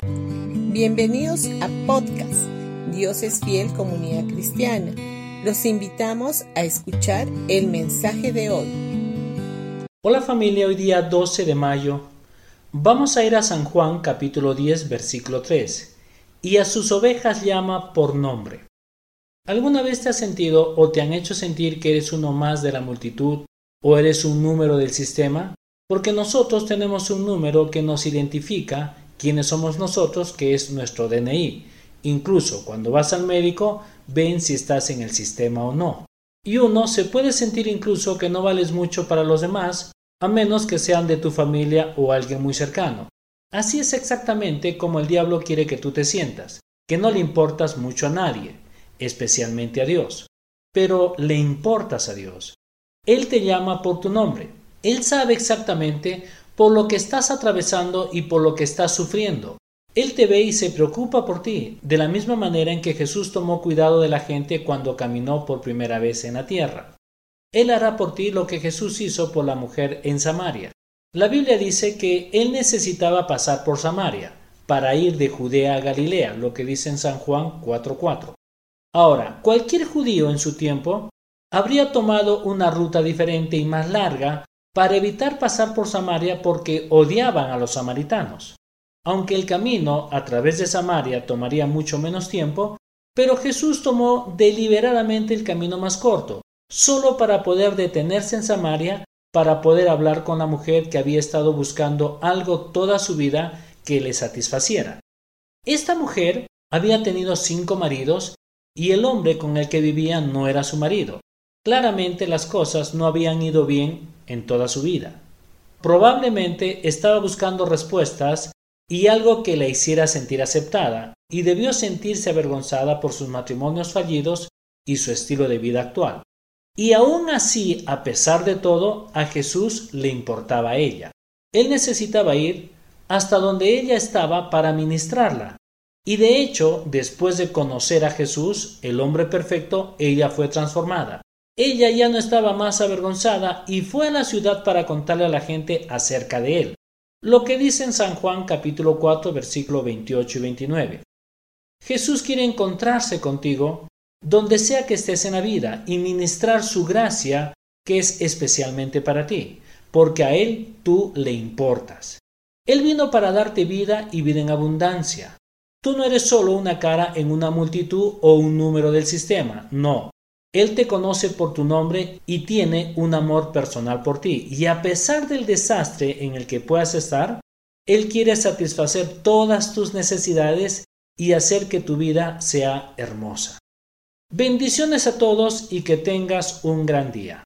Bienvenidos a podcast Dios es fiel comunidad cristiana. Los invitamos a escuchar el mensaje de hoy. Hola familia, hoy día 12 de mayo vamos a ir a San Juan capítulo 10 versículo 3 y a sus ovejas llama por nombre. ¿Alguna vez te has sentido o te han hecho sentir que eres uno más de la multitud o eres un número del sistema? Porque nosotros tenemos un número que nos identifica quiénes somos nosotros, que es nuestro DNI. Incluso cuando vas al médico, ven si estás en el sistema o no. Y uno se puede sentir incluso que no vales mucho para los demás, a menos que sean de tu familia o alguien muy cercano. Así es exactamente como el diablo quiere que tú te sientas, que no le importas mucho a nadie, especialmente a Dios. Pero le importas a Dios. Él te llama por tu nombre. Él sabe exactamente por lo que estás atravesando y por lo que estás sufriendo. Él te ve y se preocupa por ti, de la misma manera en que Jesús tomó cuidado de la gente cuando caminó por primera vez en la tierra. Él hará por ti lo que Jesús hizo por la mujer en Samaria. La Biblia dice que él necesitaba pasar por Samaria para ir de Judea a Galilea, lo que dice en San Juan 4:4. Ahora, cualquier judío en su tiempo habría tomado una ruta diferente y más larga para evitar pasar por Samaria porque odiaban a los samaritanos. Aunque el camino a través de Samaria tomaría mucho menos tiempo, pero Jesús tomó deliberadamente el camino más corto, solo para poder detenerse en Samaria para poder hablar con la mujer que había estado buscando algo toda su vida que le satisfaciera. Esta mujer había tenido cinco maridos y el hombre con el que vivía no era su marido. Claramente las cosas no habían ido bien en toda su vida. Probablemente estaba buscando respuestas y algo que la hiciera sentir aceptada, y debió sentirse avergonzada por sus matrimonios fallidos y su estilo de vida actual. Y aún así, a pesar de todo, a Jesús le importaba a ella. Él necesitaba ir hasta donde ella estaba para ministrarla. Y de hecho, después de conocer a Jesús, el hombre perfecto, ella fue transformada. Ella ya no estaba más avergonzada y fue a la ciudad para contarle a la gente acerca de él. Lo que dice en San Juan capítulo 4 versículo 28 y 29. Jesús quiere encontrarse contigo donde sea que estés en la vida y ministrar su gracia que es especialmente para ti, porque a Él tú le importas. Él vino para darte vida y vida en abundancia. Tú no eres solo una cara en una multitud o un número del sistema, no. Él te conoce por tu nombre y tiene un amor personal por ti. Y a pesar del desastre en el que puedas estar, Él quiere satisfacer todas tus necesidades y hacer que tu vida sea hermosa. Bendiciones a todos y que tengas un gran día.